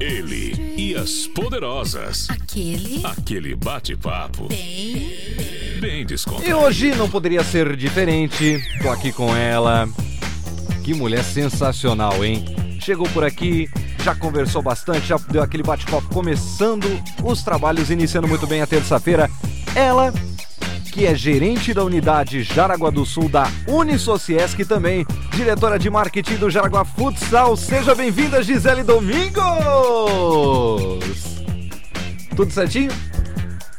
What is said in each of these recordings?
Ele e as poderosas. Aquele. Aquele bate-papo Bem. bem E descontraído. hoje não poderia ser diferente. Tô aqui com ela. Que mulher sensacional, hein? Chegou por aqui, já conversou bastante, já deu aquele bate-papo começando os trabalhos, iniciando muito bem a terça-feira. Ela, que é gerente da unidade Jaraguá do Sul da Unisociesc também, diretora de marketing do Jaraguá Futsal. Seja bem-vinda, Gisele Domingos! Tudo certinho?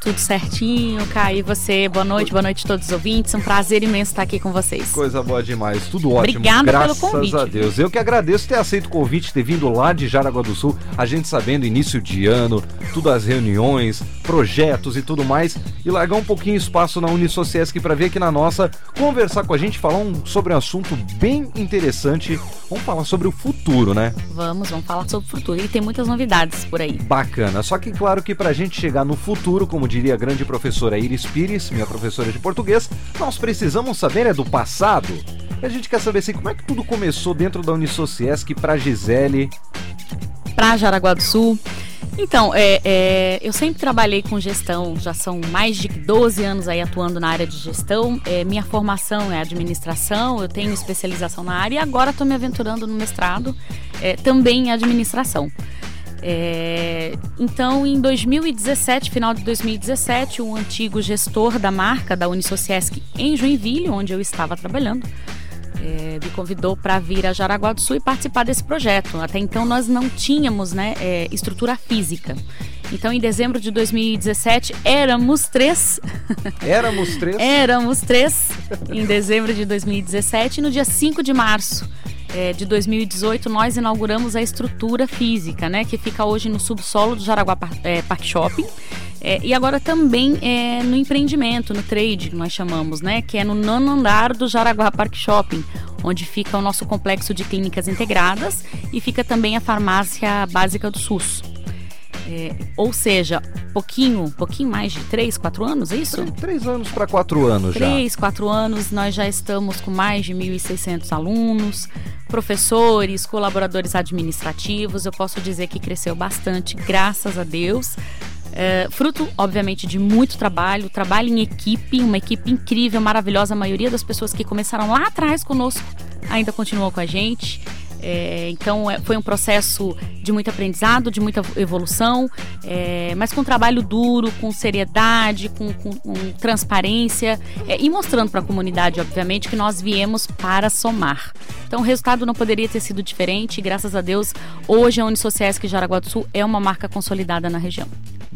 Tudo certinho, Caio. E você? Boa noite, boa noite a todos os ouvintes. Um prazer imenso estar aqui com vocês. Coisa boa demais, tudo ótimo. Obrigada pelo graças convite. a Deus. Eu que agradeço ter aceito o convite, ter vindo lá de Jaraguá do Sul, a gente sabendo início de ano, tudo as reuniões, projetos e tudo mais, e largar um pouquinho espaço na Unisociesc para vir aqui na nossa, conversar com a gente, falar um- sobre um assunto bem interessante. Vamos falar sobre o futuro, né? Vamos, vamos falar sobre o futuro. E tem muitas novidades por aí. Bacana. Só que claro que pra gente chegar no futuro, como diria a grande professora Iris Pires, minha professora de português, nós precisamos saber é do passado. A gente quer saber assim, como é que tudo começou dentro da Unisociesc pra Gisele. Pra Jaraguá do Sul. Então, é, é, eu sempre trabalhei com gestão, já são mais de 12 anos aí atuando na área de gestão. É, minha formação é administração, eu tenho especialização na área e agora estou me aventurando no mestrado, é, também em administração. É, então, em 2017, final de 2017, o antigo gestor da marca da Unisociesc em Joinville, onde eu estava trabalhando, é, me convidou para vir a Jaraguá do Sul e participar desse projeto. Até então nós não tínhamos né, é, estrutura física. Então, em dezembro de 2017, éramos três. Éramos três. éramos três em dezembro de 2017. E no dia 5 de março é, de 2018, nós inauguramos a estrutura física, né? Que fica hoje no subsolo do Jaraguá é, Park Shopping. É, e agora também é, no empreendimento, no trade, que nós chamamos, né? Que é no nono andar do Jaraguá Park Shopping, onde fica o nosso complexo de clínicas integradas e fica também a farmácia básica do SUS. É, ou seja, pouquinho, pouquinho mais de três, quatro anos, é isso? Três, três anos pra quatro anos já. Três, quatro anos, nós já estamos com mais de 1.600 alunos, professores, colaboradores administrativos. Eu posso dizer que cresceu bastante, graças a Deus. É, fruto, obviamente, de muito trabalho, trabalho em equipe, uma equipe incrível, maravilhosa. A maioria das pessoas que começaram lá atrás conosco ainda continuam com a gente. É, então é, foi um processo de muito aprendizado, de muita evolução, é, mas com trabalho duro, com seriedade, com, com- com transparência é, e mostrando para a comunidade, obviamente, que nós viemos para somar. Então o resultado não poderia ter sido diferente. e, Graças a Deus, hoje a Unisociesc Jaraguá do Sul é uma marca consolidada na região.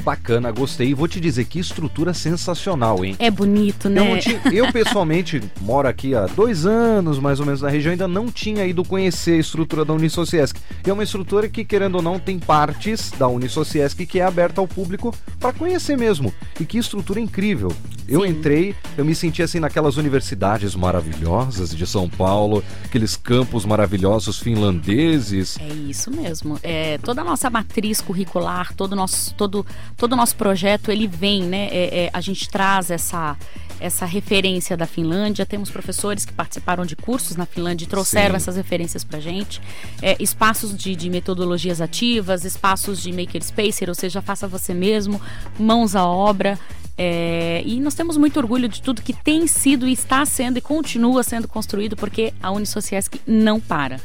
Bacana, gostei. E vou te dizer que estrutura sensacional, hein? É bonito, Eu, né? não tinha- eu, pessoalmente moro aqui há dois anos, mais ou menos, na região, ainda não tinha ido conhecer a estrutura da Unisociesc. E é uma estrutura que, querendo ou não, tem partes da Unisociesc que é aberta ao público para conhecer mesmo. E que estrutura incrível. Eu Sim. entrei, eu me senti assim naquelas universidades maravilhosas de São Paulo, aqueles campos maravilhosos finlandeses. É isso mesmo. É, toda a nossa matriz curricular, todo o nosso, todo, todo o nosso projeto, ele vem, né? É, é, a gente traz essa, essa referência da Finlândia. Temos professores que participaram de cursos na Finlândia e trouxeram Sim. essas referências pra gente. É, espaços de, de metodologias ativas, espaços de makerspacer, ou seja, faça você mesmo, mãos à obra. É, e nós temos muito orgulho de tudo que tem sido e está sendo e continua sendo construído, porque a Unisociesc não para.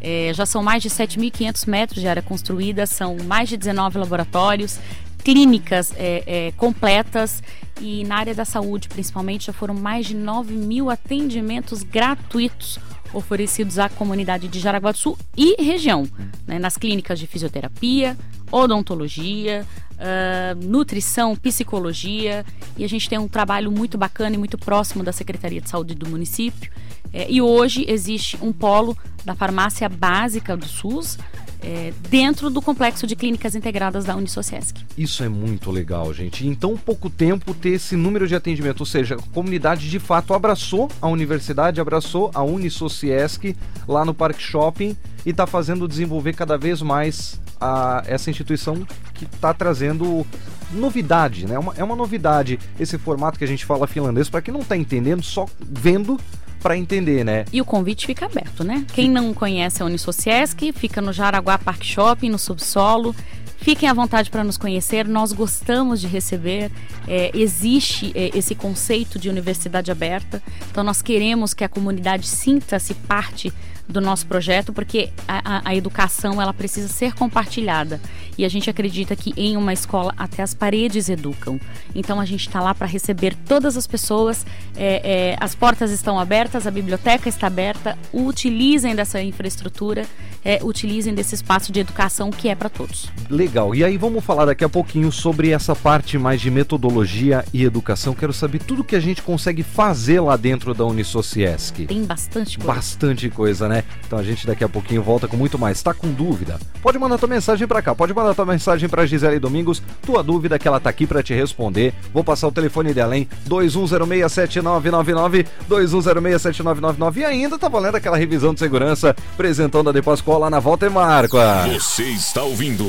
É, já são mais de 7.500 metros de área construída, são mais de 19 laboratórios, clínicas é, é, completas. E na área da saúde, principalmente, já foram mais de 9 mil atendimentos gratuitos oferecidos à comunidade de Jaraguá do Sul e região, né, nas clínicas de fisioterapia, odontologia, ah, nutrição, psicologia. E a gente tem um trabalho muito bacana e muito próximo da Secretaria de Saúde do município. É, e hoje existe um polo da farmácia básica do SUS é, dentro do complexo de clínicas integradas da Unisociesc. Isso é muito legal, gente. Em tão pouco tempo ter esse número de atendimento, ou seja, a comunidade de fato abraçou a universidade, abraçou a Unisociesc lá no Parque Shopping e está fazendo desenvolver cada vez mais a, essa instituição que está trazendo novidade, né? É uma, é uma novidade esse formato que a gente fala finlandês, para quem não está entendendo, só vendo para entender, né? E o convite fica aberto, né? Quem não conhece a Unisociesc, fica no Jaraguá Park Shopping, no subsolo. Fiquem à vontade para nos conhecer, nós gostamos de receber. É, existe é, esse conceito de universidade aberta, então nós queremos que a comunidade sinta-se parte do nosso projeto, porque a, a, a, educação ela precisa ser compartilhada e a gente acredita que em uma escola até as paredes educam. Então a gente está lá para receber todas as pessoas, é, é, as portas estão abertas, a biblioteca está aberta, utilizem dessa infraestrutura, é, utilizem desse espaço de educação que é para todos. Legal. E aí vamos falar daqui a pouquinho sobre essa parte mais de metodologia e educação. Quero saber tudo que a gente consegue fazer lá dentro da Unisociesc. Tem bastante coisa. Bastante coisa, né? Né? Então a gente daqui a pouquinho volta com muito mais. Tá com dúvida? Pode mandar tua mensagem para cá, pode mandar tua mensagem para Gisele Domingos, tua dúvida que ela tá aqui para te responder. Vou passar o telefone dela, hein? 21067999, 21067999 e ainda tá valendo aquela revisão de segurança, apresentando da De Pascoal na Volta e Marca. Você está ouvindo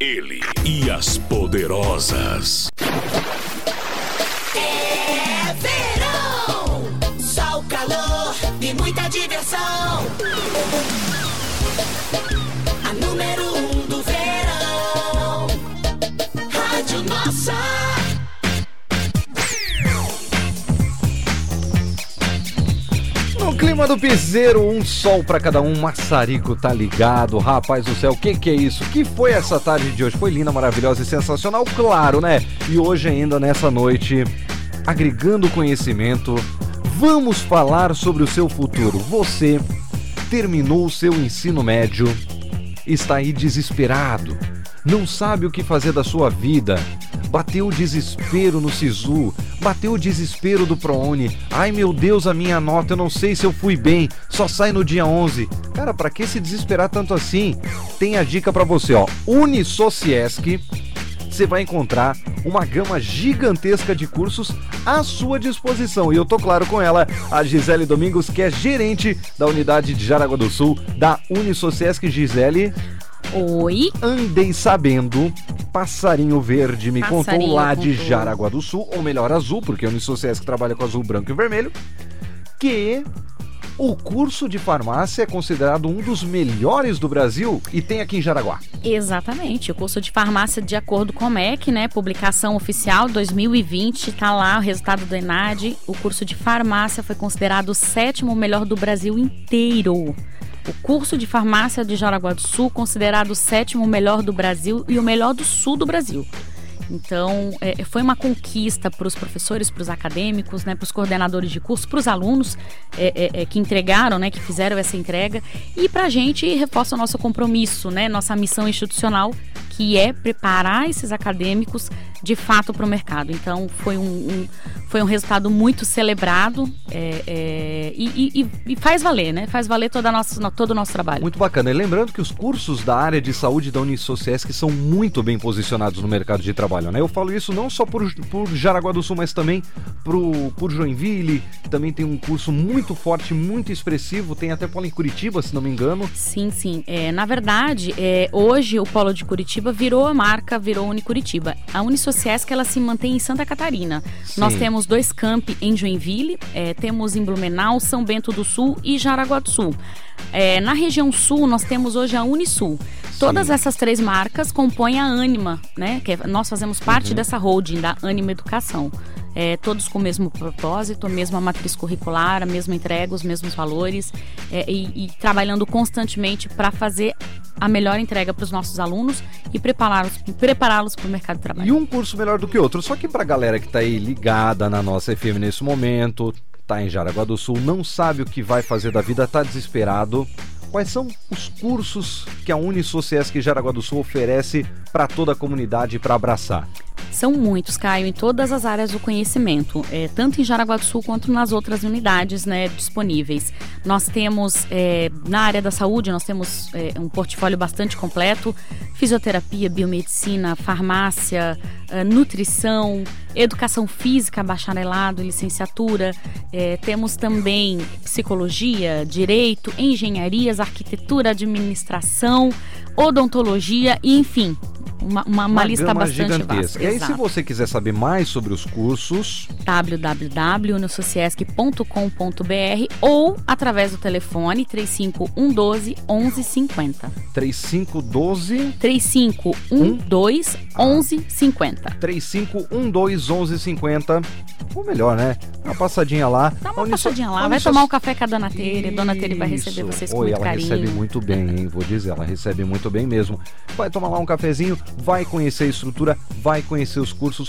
ele e as poderosas. diversão. Clima do piseiro, um sol para cada um, maçarico tá ligado. Rapaz do céu, o que que é isso? Que foi essa tarde de hoje? Foi linda, maravilhosa e sensacional, claro, né? E hoje ainda nessa noite, agregando conhecimento, Vamos falar sobre o seu futuro. Você terminou o seu ensino médio, está aí desesperado, não sabe o que fazer da sua vida. Bateu desespero no Sisu, bateu o desespero do ProUni. Ai meu Deus, a minha nota, eu não sei se eu fui bem, só sai no dia 11. Cara, para que se desesperar tanto assim? Tem a dica para você, ó. Unisociesc você vai encontrar uma gama gigantesca de cursos à sua disposição. E eu tô claro com ela, a Gisele Domingos, que é gerente da unidade de Jaraguá do Sul da Unisociesc. Gisele. Oi. Andei sabendo, Passarinho Verde me Passarinho contou lá de Jaraguá do Sul, ou melhor, azul, porque a Unisociesc trabalha com azul, branco e vermelho, que o curso de farmácia é considerado um dos melhores do Brasil e tem aqui em Jaraguá. Exatamente. O curso de farmácia, de acordo com o MEC, né? Publicação oficial 2020, tá lá o resultado do ENAD. O curso de farmácia foi considerado o sétimo melhor do Brasil inteiro. O curso de farmácia de Jaraguá do Sul, considerado o sétimo melhor do Brasil e o melhor do sul do Brasil. Então, é, foi uma conquista para os professores, para os acadêmicos, né, para os coordenadores de curso, para os alunos é, é, é, que entregaram, né, que fizeram essa entrega. E para a gente reforça o nosso compromisso, né, nossa missão institucional, que é preparar esses acadêmicos de fato para o mercado. Então, foi um, um, foi um resultado muito celebrado é, é, e, e, e, faz valer, né? Faz valer toda nossa, todo o nosso trabalho. Muito bacana. E lembrando que os cursos da área de saúde da Unisociesc são muito bem posicionados no mercado de trabalho, né? Eu falo isso não só por, por Jaraguá do Sul, mas também pro, por Joinville, que também tem um curso muito forte, muito expressivo. Tem até polo em Curitiba, se não me engano. Sim, sim. É, na verdade, é, hoje o polo de Curitiba virou a marca, virou Unicuritiba. A Unisociesc, ela se mantém em Santa Catarina. Sim. Nós temos dois campi em Joinville, é, temos em Blumenau, São Bento do Sul e Jaraguá do Sul. É, na região sul, nós temos hoje a Unisul. Todas essas três marcas compõem a Anima, né? Que é, nós fazemos parte uhum. dessa holding da Anima Educação. É, todos com o mesmo propósito, a mesma matriz curricular, a mesma entrega, os mesmos valores é, e, e trabalhando constantemente para fazer a melhor entrega para os nossos alunos e prepará-los prepará para o mercado de trabalho. E um curso melhor do que outro. Só que para a galera que está aí ligada na nossa FM nesse momento, está em Jaraguá do Sul, não sabe o que vai fazer da vida, está desesperado. Quais são os cursos que a Unisociesc Jaraguá do Sul oferece para toda a comunidade para abraçar? São muitos, Caio, em todas as áreas do conhecimento, é, tanto em Jaraguá do Sul quanto nas outras unidades né, disponíveis. Nós temos, é, na área da saúde, nós temos é, um portfólio bastante completo, fisioterapia, biomedicina, farmácia, é, nutrição, educação física, bacharelado, licenciatura. É, temos também psicologia, direito, engenharias, arquitetura, administração, odontologia e, enfim, uma, uma, uma lista gama bastante gigantesca. vasta. E aí, se Exato. você quiser saber mais sobre os cursos, www.unisociesc.com.br ou através do telefone 3512 1150. 3512 3512 1150. 35121150. Ou melhor, né? Uma passadinha lá. Dá uma Uniso- passadinha lá, vai Uniso- tomar um café com a Dona Tere. Dona Tere vai receber vocês com Oi, muito ela carinho. recebe muito bem, hein? Vou dizer, ela recebe muito bem mesmo. Vai tomar lá um cafezinho, vai conhecer a estrutura, vai conhecer os cursos.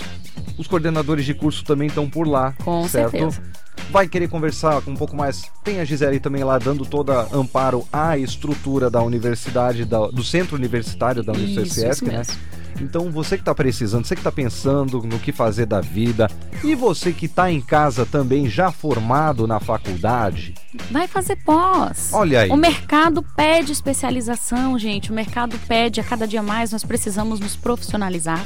Os coordenadores de curso também estão por lá, Com certo? certeza. Vai querer conversar um pouco mais. Tem a Gisele também lá dando toda amparo à estrutura da universidade, da- do centro universitário da isso né? mesmo. Então você que está precisando, você que está pensando no que fazer da vida e você que está em casa também já formado na faculdade, Vai fazer pós. Olha aí. O mercado pede especialização, gente. O mercado pede a cada dia mais. Nós precisamos nos profissionalizar,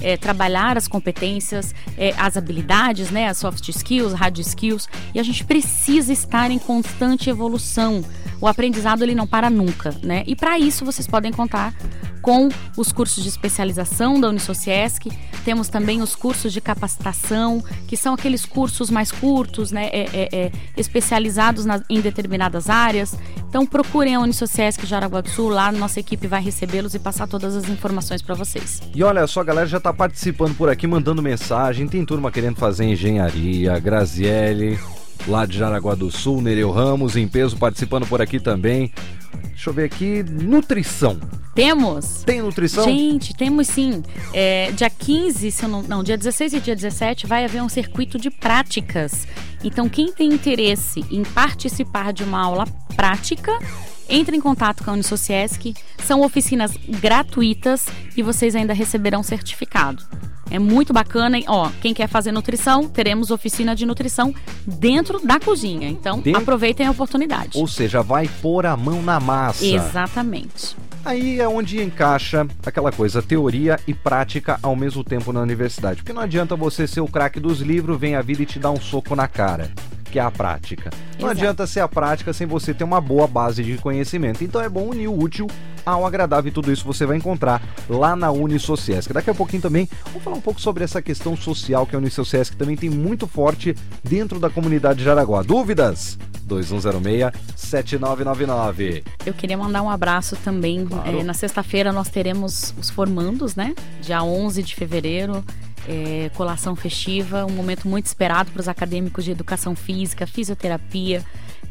é, trabalhar as competências, é, as habilidades, né, as soft skills, hard skills. E a gente precisa estar em constante evolução. O aprendizado ele não para nunca, né? E para isso vocês podem contar com os cursos de especialização da Unisociesc. Temos também os cursos de capacitação, que são aqueles cursos mais curtos, né, é- é- é, especializados na- em determinadas áreas. Então procurem a Unisociesc Jaraguá do Sul, lá nossa equipe vai recebê-los e passar todas as informações para vocês. E olha só, a galera já tá participando por aqui, mandando mensagem. Tem turma querendo fazer engenharia, Graziele, lá de Jaraguá do Sul, Nereu Ramos, em peso, participando por aqui também. Deixa eu ver aqui, nutrição. Temos Tem nutrição? Gente, temos sim. É, dia 15, se não, não, dia 16 e dia 17 vai haver um circuito de práticas. Então, quem tem interesse em participar de uma aula prática, entre em contato com a Unisociesc. São oficinas gratuitas e vocês ainda receberão certificado. É muito bacana. Ó, quem quer fazer nutrição, teremos oficina de nutrição dentro da cozinha. Então, Dentro- aproveitem a oportunidade. Ou seja, vai pôr a mão na massa. Exatamente. Aí é onde encaixa aquela coisa, teoria e prática ao mesmo tempo na universidade. Porque não adianta você ser o craque dos livros, vem a vida e te dá um soco na cara, que é a prática. Não Exato. adianta ser a prática sem você ter uma boa base de conhecimento. Então é bom unir o útil ao agradável e tudo isso você vai encontrar lá na Unisociesc. Daqui a pouquinho também vamos falar um pouco sobre essa questão social que a Unisociesc também tem muito forte dentro da comunidade de Jaraguá. Dúvidas? 2106-7999. Eu queria mandar um abraço também. Claro. É, na sexta-feira nós teremos os formandos, né? Dia 11 de fevereiro. É, colação festiva, um momento muito esperado para os acadêmicos de educação física, fisioterapia,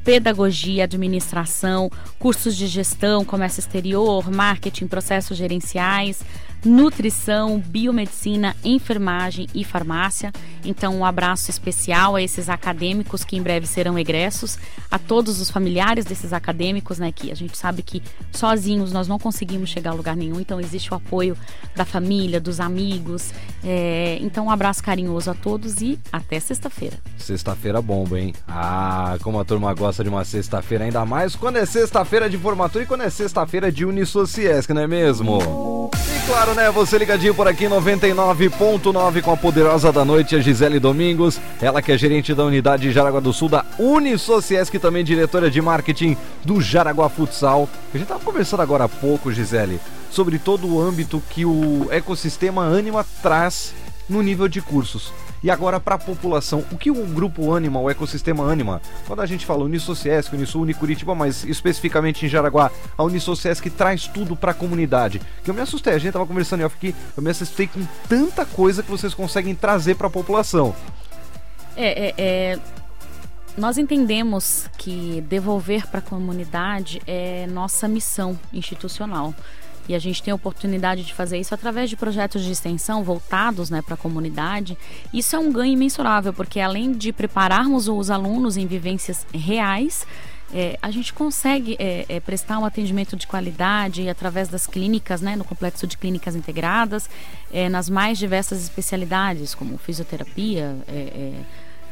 pedagogia, administração, cursos de gestão, comércio exterior, marketing, processos gerenciais, nutrição, biomedicina, enfermagem e farmácia. Então, um abraço especial a esses acadêmicos que em breve serão egressos, a todos os familiares desses acadêmicos, né? Que a gente sabe que sozinhos nós não conseguimos chegar a lugar nenhum, então existe o apoio da família, dos amigos. É, então, um abraço carinhoso a todos e até sexta-feira. Sexta-feira bomba, hein? Ah, como a turma gosta de uma sexta-feira, ainda mais quando é sexta-feira de formatura e quando é sexta-feira de Unisociesc, não é mesmo? Claro, né? Você ligadinho por aqui, 99.9 com a poderosa da noite, a Gisele Domingos. Ela que é gerente da unidade de Jaraguá do Sul da Unisociesc, também diretora de marketing do Jaraguá Futsal. A gente tava conversando agora há pouco, Gisele, sobre todo o âmbito que o ecossistema Anima traz no nível de cursos. E agora para a população, o que o grupo Anima, o ecossistema Anima, quando a gente fala Unisociesc, Unisul, mas especificamente em Jaraguá, a Unisociesc traz tudo para a comunidade. Que eu me assustei, a gente tava conversando off aqui, eu me assustei com tanta coisa que vocês conseguem trazer para a população. É, é, é, nós entendemos que devolver para a comunidade é nossa missão institucional. E a gente tem a oportunidade de fazer isso através de projetos de extensão voltados né, para a comunidade. Isso é um ganho imensurável, porque além de prepararmos os alunos em vivências reais, é, a gente consegue é, é, prestar um atendimento de qualidade através das clínicas, né, no complexo de clínicas integradas, é, nas mais diversas especialidades, como fisioterapia, é, é,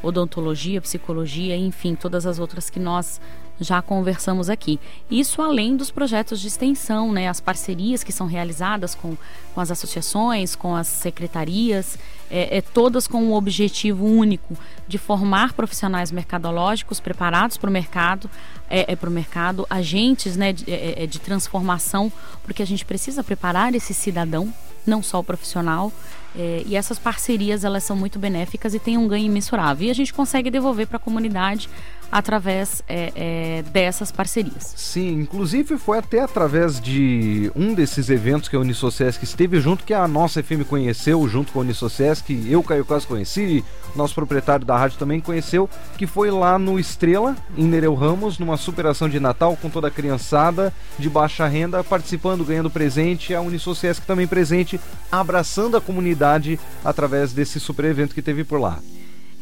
odontologia, psicologia, enfim, todas as outras que nós já conversamos aqui. Isso além dos projetos de extensão, né, as parcerias que são realizadas com, com as associações, com as secretarias, é, é, todas com o objetivo único de formar profissionais mercadológicos preparados para o mercado, é, é para o mercado, agentes né, de, é, é, de transformação, porque a gente precisa preparar esse cidadão não só o profissional. É, e essas parcerias elas são muito benéficas e têm um ganho imensurável. E a gente consegue devolver para a comunidade através é, é, dessas parcerias. Sim, inclusive foi até através de um desses eventos que a Unisociesc esteve junto, que a nossa FM conheceu junto com a Unisociesc, eu, Caio quase conheci, nosso proprietário da rádio também conheceu, que foi lá no Estrela, em Nereu Ramos, numa superação de Natal com toda a criançada de baixa renda, participando, ganhando presente, a Unisociesc também presente, abraçando a comunidade através desse super evento que teve por lá.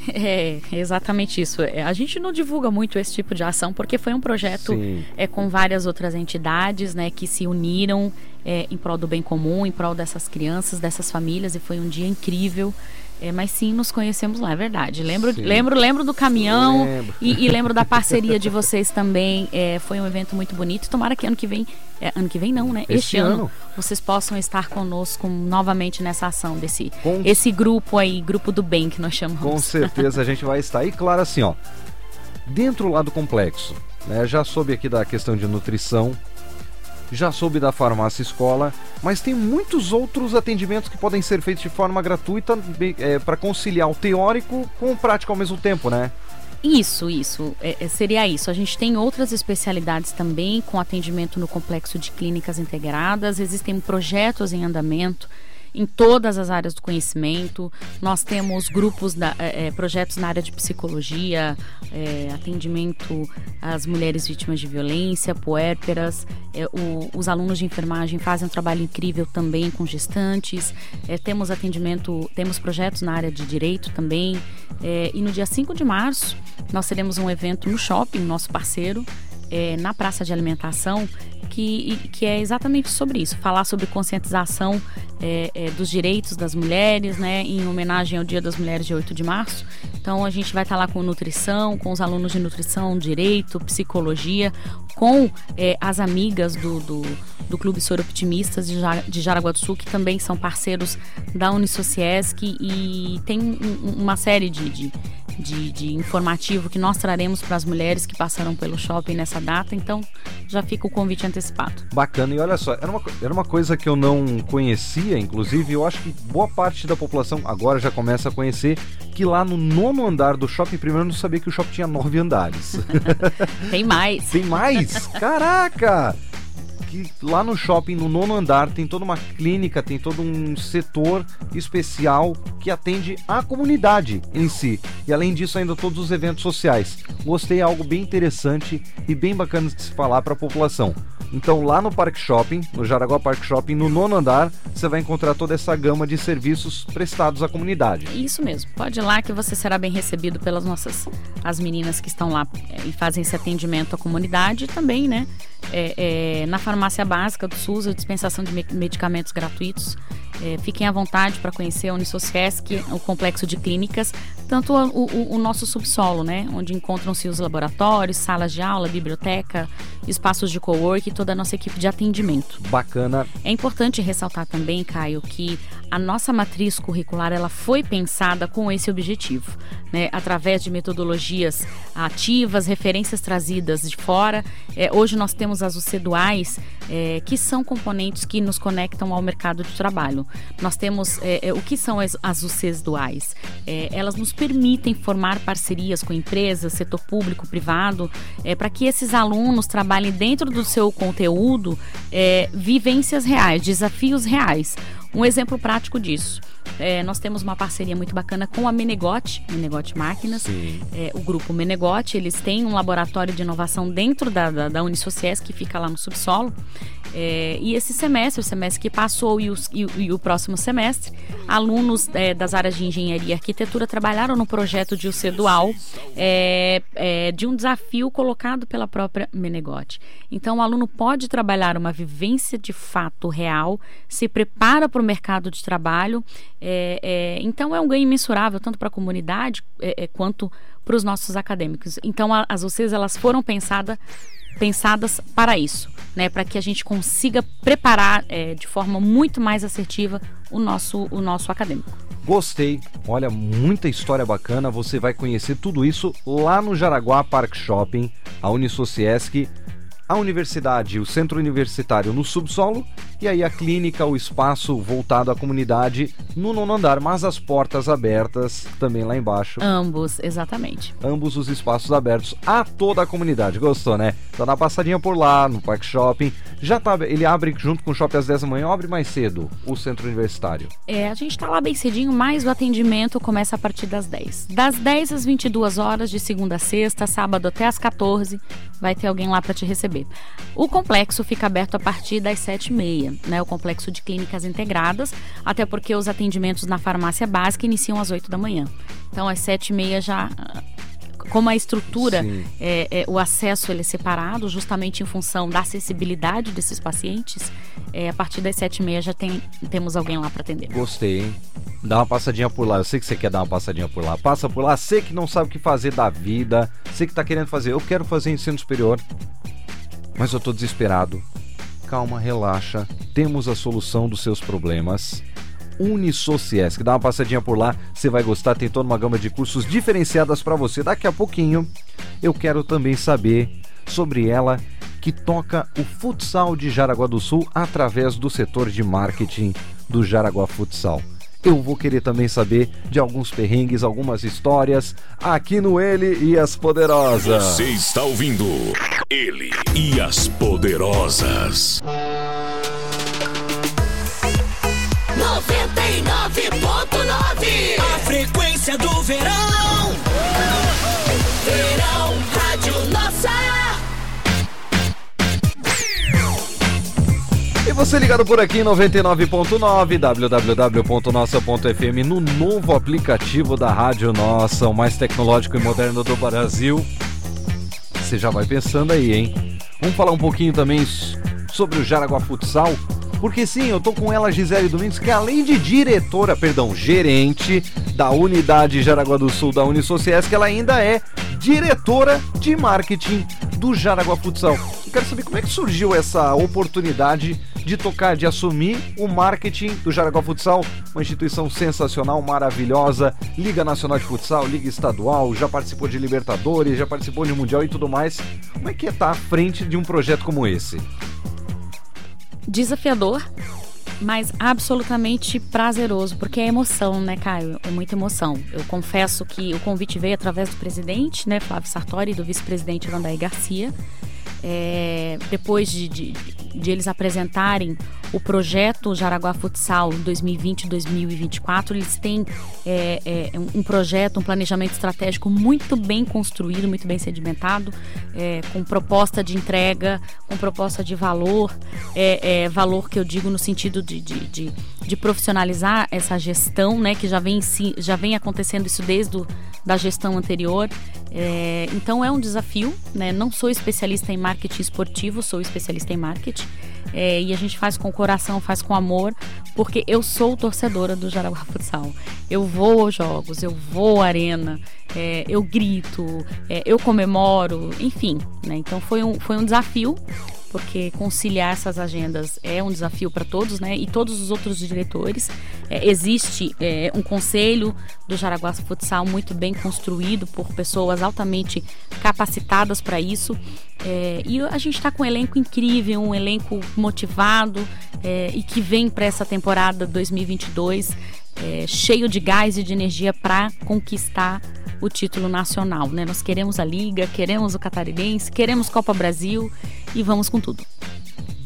É, exatamente isso. É, a gente não divulga muito esse tipo de ação porque foi um projeto é, com várias outras entidades né, que se uniram é, em prol do bem comum, em prol dessas crianças, dessas famílias, e foi um dia incrível. É, mas sim, nos conhecemos lá, é verdade. Lembro, lembro, lembro do caminhão lembro. E, e, lembro da parceria de vocês também. É, foi um evento muito bonito. Tomara que ano que vem, é, ano que vem não, né? Este, este ano, ano, vocês possam estar conosco novamente nessa ação desse Com... esse grupo aí, grupo do bem que nós chamamos. Com certeza a gente vai estar. E claro, assim, ó, dentro lá do complexo, né? Já soube aqui da questão de nutrição, já soube da farmácia escola, mas tem muitos outros atendimentos que podem ser feitos de forma gratuita é, para conciliar o teórico com o prático ao mesmo tempo, né? Isso, isso. É, é, seria isso. A gente tem outras especialidades também com atendimento no complexo de clínicas integradas. Existem projetos em andamento em todas as áreas do conhecimento. Nós temos grupos, da, é, projetos na área de psicologia, é, atendimento às mulheres vítimas de violência, puérperas. É, o, os alunos de enfermagem fazem um trabalho incrível também com gestantes. Temos atendimento, temos projetos na área de direito também. E no dia 5 de março, nós teremos um evento no shopping, nosso parceiro, é, na praça de alimentação que, que é exatamente sobre isso, falar sobre conscientização é, é, dos direitos das mulheres, né, em homenagem ao Dia das Mulheres de 8 de março. Então a gente vai estar lá com nutrição, com os alunos de nutrição, direito, psicologia, com é, as amigas do, do, do Clube Soro Optimistas de, de Jaraguá do Sul, que também são parceiros da Unisociesc e tem um, uma série de, de de, de informativo que nós traremos para as mulheres que passaram pelo shopping nessa data. Então, já fica o convite antecipado. Bacana. E olha só, era uma, era uma coisa que eu não conhecia, inclusive, eu acho que boa parte da população agora já começa a conhecer que lá no nono andar do shopping, primeiro eu não sabia que o shopping tinha nove andares. Tem mais. Tem mais? Caraca! Que lá no shopping, no nono andar, tem toda uma clínica, tem todo um setor especial que atende a comunidade em si. E além disso, ainda todos os eventos sociais. Gostei, é algo bem interessante e bem bacana de se falar para a população. Então, lá no Parque Shopping, no Jaraguá Park Shopping, no nono andar, você vai encontrar toda essa gama de serviços prestados à comunidade. Isso mesmo. Pode ir lá que você será bem recebido pelas nossas as meninas que estão lá é, e fazem esse atendimento à comunidade e também, né? É, é, na farmácia básica do SUS, a dispensação de medicamentos gratuitos. É, fiquem à vontade para conhecer a Unisociesc, o complexo de clínicas, tanto o, o, o nosso subsolo, né, onde encontram-se os laboratórios, salas de aula, biblioteca, espaços de cowork e toda a nossa equipe de atendimento. Bacana. É importante ressaltar também, Caio, que a nossa matriz curricular ela foi pensada com esse objetivo, né, através de metodologias ativas, referências trazidas de fora. É, hoje nós temos as UCDuais, é, que são componentes que nos conectam ao mercado de trabalho. Nós temos é, é o que são as, as UCs duais? É, elas nos permitem formar parcerias com empresas, setor público, privado, é, para que esses alunos trabalhem dentro do seu conteúdo vivências reais, desafios reais. Um exemplo prático disso. É, nós temos uma parceria muito bacana com a Menegote, Menegote Máquinas. É, o grupo Menegote, eles têm um laboratório de inovação dentro da, da, da que fica lá no subsolo. É, e esse semestre, o semestre que passou e, os, e, e o próximo semestre, alunos é, das áreas de engenharia e arquitetura trabalharam no projeto de UC Dual é, é, de um desafio colocado pela própria Menegote. Então, o aluno pode trabalhar uma vivência de fato real, se prepara para o mercado de trabalho. É, é, então, é um ganho imensurável tanto para a comunidade quanto para os nossos acadêmicos. Então, a, as UCs elas foram pensadas pensadas para isso, né? Para que a gente consiga preparar é, de forma muito mais assertiva o nosso, o nosso acadêmico. Gostei, olha, muita história bacana. Você vai conhecer tudo isso lá no Jaraguá Park Shopping, a Unisociesc, a universidade, o centro universitário no subsolo e aí a clínica, o espaço voltado à comunidade no nono andar, mas as portas abertas também lá embaixo. Ambos, exatamente. Ambos os espaços abertos a toda a comunidade. Gostou, né? Então dá uma passadinha por lá, no Parque Shopping. Já tá, ele abre junto com o shopping às 10 da manhã, abre mais cedo o centro universitário. É, a gente tá lá bem cedinho, mas o atendimento começa a partir das 10. Das 10 às 22 horas, de segunda a sexta, sábado até às 14, vai ter alguém lá para te receber. O complexo fica aberto a partir das 7h30, né? O complexo de clínicas integradas, até porque os atendimentos na farmácia básica iniciam às 8 da manhã. Então, às 7h30 já como a estrutura, é, é, o acesso ele é separado, justamente em função da acessibilidade desses pacientes, é, a partir das sete e meia já tem, temos alguém lá para atender. Gostei, hein? Dá uma passadinha por lá. Eu sei que você quer dar uma passadinha por lá. Passa por lá. Sei que não sabe o que fazer da vida. Sei que está querendo fazer. Eu quero fazer ensino superior, mas eu estou desesperado. Calma, relaxa. Temos a solução dos seus problemas. Unisociesc. Dá uma passadinha por lá, você vai gostar. Tem toda uma gama de cursos diferenciadas para você. Daqui a pouquinho eu quero também saber sobre ela que toca o futsal de Jaraguá do Sul através do setor de marketing do Jaraguá Futsal. Eu vou querer também saber de alguns perrengues, algumas histórias aqui no Ele e as Poderosas. Você está ouvindo Ele e as Poderosas. 99.9 A frequência do verão. Verão E você ligado por aqui em 99.9 www.nossa.fm no novo aplicativo da Rádio Nossa, o mais tecnológico e moderno do Brasil. Você já vai pensando aí, hein? Vamos falar um pouquinho também sobre o Jaraguá Futsal, porque sim, eu tô com ela, Gisele Domingos, que além de diretora, perdão, gerente da unidade Jaraguá do Sul da Unisociesc, ela ainda é diretora de marketing do Jaraguá Futsal. Eu quero saber como é que surgiu essa oportunidade de tocar, de assumir o marketing do Jaraguá Futsal, uma instituição sensacional, maravilhosa, Liga Nacional de Futsal, Liga Estadual, já participou de Libertadores, já participou de Mundial e tudo mais. Como é que é estar à frente de um projeto como esse? desafiador, mas absolutamente prazeroso, porque é emoção, né, Caio? É muita emoção. Eu confesso que o convite veio através do presidente, né, Flávio Sartori, e do vice-presidente Vandaí Garcia. É, depois de, de, de, eles apresentarem o projeto Jaraguá Futsal 2020-2024, eles têm é, é, um projeto, um planejamento estratégico muito bem construído, muito bem sedimentado, é, com proposta de entrega, com proposta de valor, é, é, valor que eu digo no sentido de, de, de, de, profissionalizar essa gestão, né, que já vem, já vem acontecendo isso desde o, da gestão anterior. então é um desafio, né? não sou especialista em marketing esportivo, sou especialista em marketing. É, e a gente faz com coração, faz com amor, porque eu sou torcedora do Jaraguá Futsal. Eu vou aos jogos, eu vou à arena, é, eu grito, é, eu comemoro, enfim. Né? Então foi um, foi um desafio porque conciliar essas agendas é um desafio para todos, né? E todos os outros diretores. É, existe é, um conselho do Jaraguá Futsal muito bem construído por pessoas altamente capacitadas para isso. É, e a gente está com um elenco incrível, um elenco motivado é, e que vem para essa temporada 2022 é, cheio de gás e de energia para conquistar o título nacional. Né? Nós queremos a Liga, queremos o Catarinense, queremos Copa Brasil e vamos com tudo.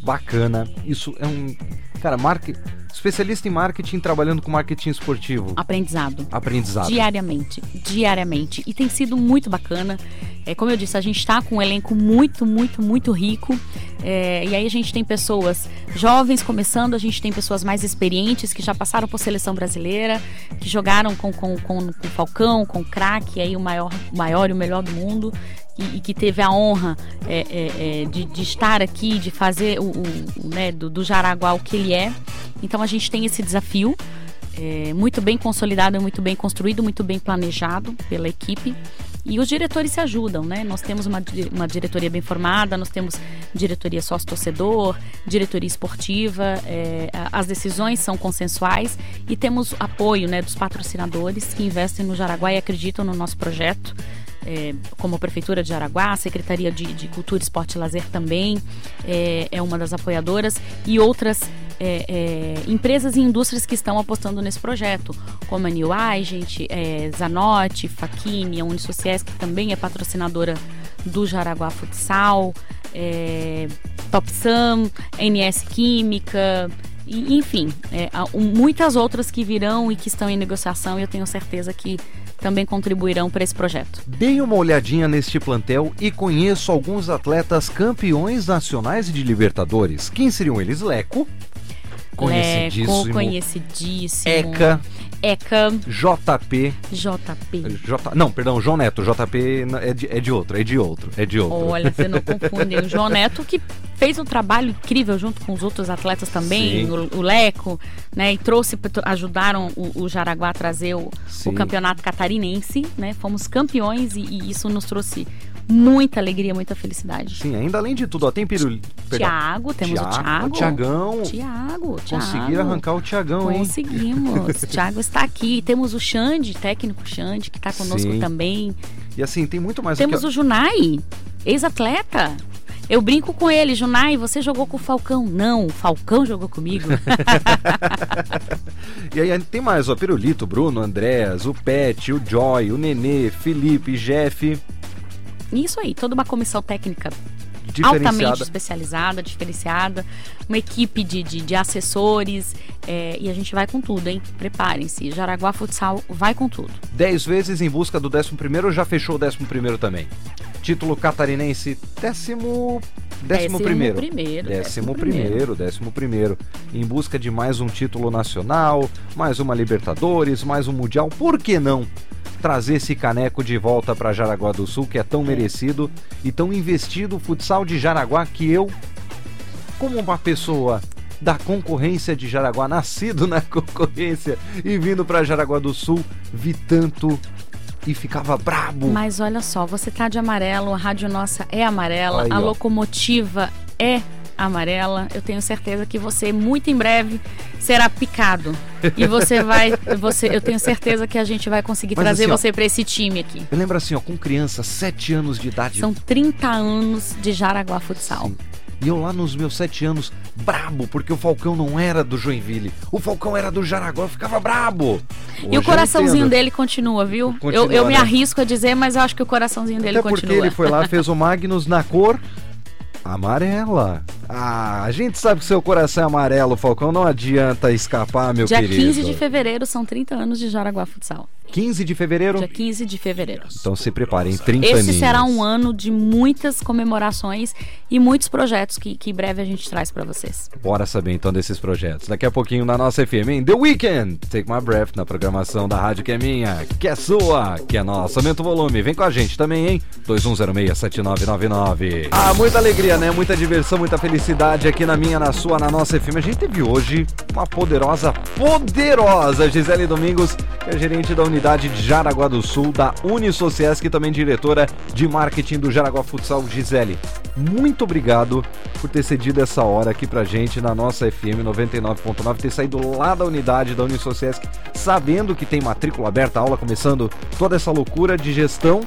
Bacana. Isso é um. Cara, marque... especialista em marketing trabalhando com marketing esportivo. Aprendizado. Aprendizado. Diariamente. Diariamente. E tem sido muito bacana. É, como eu disse, a gente está com um elenco muito, muito, muito rico. É, e aí a gente tem pessoas jovens começando, a gente tem pessoas mais experientes que já passaram por seleção brasileira, que jogaram com, com, com, com o Falcão, com o craque, aí o maior, maior e o melhor do mundo, e, e que teve a honra é, é, é, de, de, estar aqui, de fazer o, o né, do, do Jaraguá o que ele é. Então a gente tem esse desafio. É, muito bem consolidado, muito bem construído, muito bem planejado pela equipe. E os diretores se ajudam, né? Nós temos uma, uma diretoria bem formada, nós temos diretoria sócio-torcedor, diretoria esportiva, é, as decisões são consensuais e temos apoio né, dos patrocinadores que investem no Jaraguá e acreditam no nosso projeto. É, como a Prefeitura de Jaraguá, a Secretaria de, de Cultura, Esporte e Lazer também é, é uma das apoiadoras e outras é, é, empresas e indústrias que estão apostando nesse projeto, como a New Agent, é, Zanotti, Faquini, a Unisociesc, que também é patrocinadora do Jaraguá Futsal, é, Top Sam, NS Química, e, enfim, é, muitas outras que virão e que estão em negociação e eu tenho certeza que também contribuirão para esse projeto. Dei uma olhadinha neste plantel e conheço alguns atletas campeões nacionais de Libertadores. Quem seriam eles? Leco, conhecidíssimo. Leco, conhecidíssimo. Eca. ECA. JP. JP. J, não, perdão, João Neto. JP é de, é de outro, é de outro, é de outro. Olha, você não confunde. O João Neto que fez um trabalho incrível junto com os outros atletas também, o, o, Leco, né? E trouxe, ajudaram o, o Jaraguá a trazer o, o, campeonato catarinense, né? Fomos campeões e, e isso nos trouxe muita alegria, muita felicidade. Sim, ainda além de tudo, ó, tem pirulito. Tiago, temos Thiago, o Tiago. O Tiagão. Tiago, Conseguiram arrancar o Tiagão, hein? Conseguimos. Tiago está aqui. Temos o Xande, técnico Xande, que está conosco Sim. também. E assim, tem muito mais Temos o Junai, ex-atleta. Eu brinco com ele, Junai, você jogou com o Falcão? Não, o Falcão jogou comigo. e aí tem mais, ó, Pirulito, Bruno, Andréas, o Pet, o Joy, o Nenê, Felipe, Jeff. Isso aí, toda uma comissão técnica altamente especializada, diferenciada, uma equipe de, de, de assessores é, e a gente vai com tudo, hein? Preparem-se, Jaraguá Futsal vai com tudo. Dez vezes em busca do 11 primeiro, já fechou o 11 primeiro também. Título catarinense, décimo... Décimo, primeiro. primeiro. Décimo, primeiro, décimo primeiro. Em busca de mais um título nacional, mais uma Libertadores, mais um Mundial, por que não? Trazer esse caneco de volta para Jaraguá do Sul, que é tão merecido e tão investido o futsal de Jaraguá que eu, como uma pessoa da concorrência de Jaraguá, nascido na concorrência e vindo para Jaraguá do Sul, vi tanto e ficava brabo. Mas olha só, você tá de amarelo, a rádio nossa é amarela, Aí, a ó. locomotiva é amarela. Eu tenho certeza que você muito em breve será picado. E você vai, você, eu tenho certeza que a gente vai conseguir Mas trazer assim, você para esse time aqui. Eu lembro assim, ó, com criança, 7 anos de idade. São 30 anos de Jaraguá Futsal. Sim. E eu lá nos meus sete anos, brabo, porque o Falcão não era do Joinville. O Falcão era do Jaraguá, eu ficava brabo. Hoje e o coraçãozinho dele continua, viu? Continua, eu, eu né? me arrisco a dizer, mas eu acho que o coraçãozinho dele Até continua. porque ele foi lá, fez o Magnus na cor Amarela. Ah, a gente sabe que seu coração é amarelo, Falcão. Não adianta escapar, meu Dia querido. Dia 15 de fevereiro são 30 anos de Jaraguá Futsal. 15 de fevereiro? Dia 15 de fevereiro. Então se preparem, 30 Esse aninhos. será um ano de muitas comemorações e muitos projetos que, que em breve a gente traz para vocês. Bora saber então desses projetos. Daqui a pouquinho na nossa FM, hein? The Weekend, Take My Breath, na programação da rádio que é minha, que é sua, que é nossa. Aumenta o volume, vem com a gente também, hein? 2106-7999. Ah, muita alegria, né? Muita diversão, muita felicidade aqui na minha, na sua, na nossa FM. A gente teve hoje uma poderosa, poderosa Gisele Domingos, que é gerente da unidade unidade de Jaraguá do Sul, da Unisociesc e também diretora de marketing do Jaraguá Futsal, Gisele. Muito obrigado por ter cedido essa hora aqui pra gente na nossa FM 99.9, ter saído lá da unidade da Unisociesc, sabendo que tem matrícula aberta, aula começando, toda essa loucura de gestão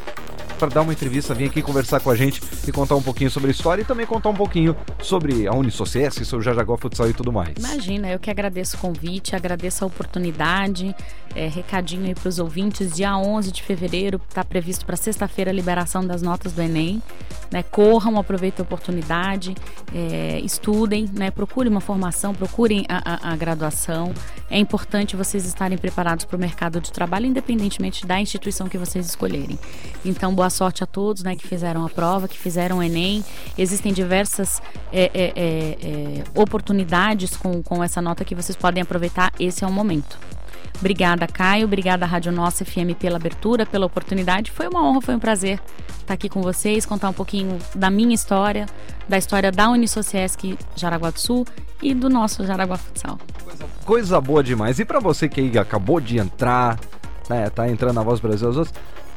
para dar uma entrevista, vir aqui conversar com a gente e contar um pouquinho sobre a história e também contar um pouquinho sobre a Unisociesc, sobre o Jajagó Futsal e tudo mais. Imagina, eu que agradeço o convite, agradeço a oportunidade, é, recadinho aí para os ouvintes, dia 11 de fevereiro está previsto para sexta-feira a liberação das notas do Enem, né, corram, aproveitem a oportunidade, é, estudem, né, procurem uma formação, procurem a, a, a graduação, é importante vocês estarem preparados para o mercado de trabalho, independentemente da instituição que vocês escolherem. Então, boa sorte a todos né, que fizeram a prova, que fizeram o Enem. Existem diversas é, é, é, é, oportunidades com, com essa nota que vocês podem aproveitar. Esse é o momento. Obrigada, Caio. Obrigada, Rádio Nossa FM, pela abertura, pela oportunidade. Foi uma honra, foi um prazer estar aqui com vocês, contar um pouquinho da minha história, da história da Unisociesc Jaraguá do Sul e do nosso Jaraguá Futsal. Coisa, coisa boa demais. E para você que acabou de entrar, né, tá entrando na Voz Brasil,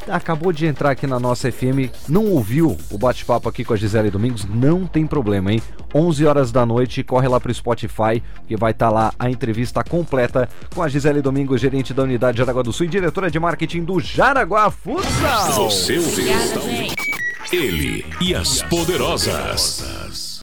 acabou de entrar aqui na nossa FM, não ouviu o bate-papo aqui com a Gisele Domingos, não tem problema, hein? 11 horas da noite, corre lá pro Spotify, que vai estar tá lá a entrevista completa com a Gisele Domingos, gerente da unidade Jaraguá do Sul e diretora de marketing do Jaraguá Futsal. Você ouviu? Ele e as poderosas.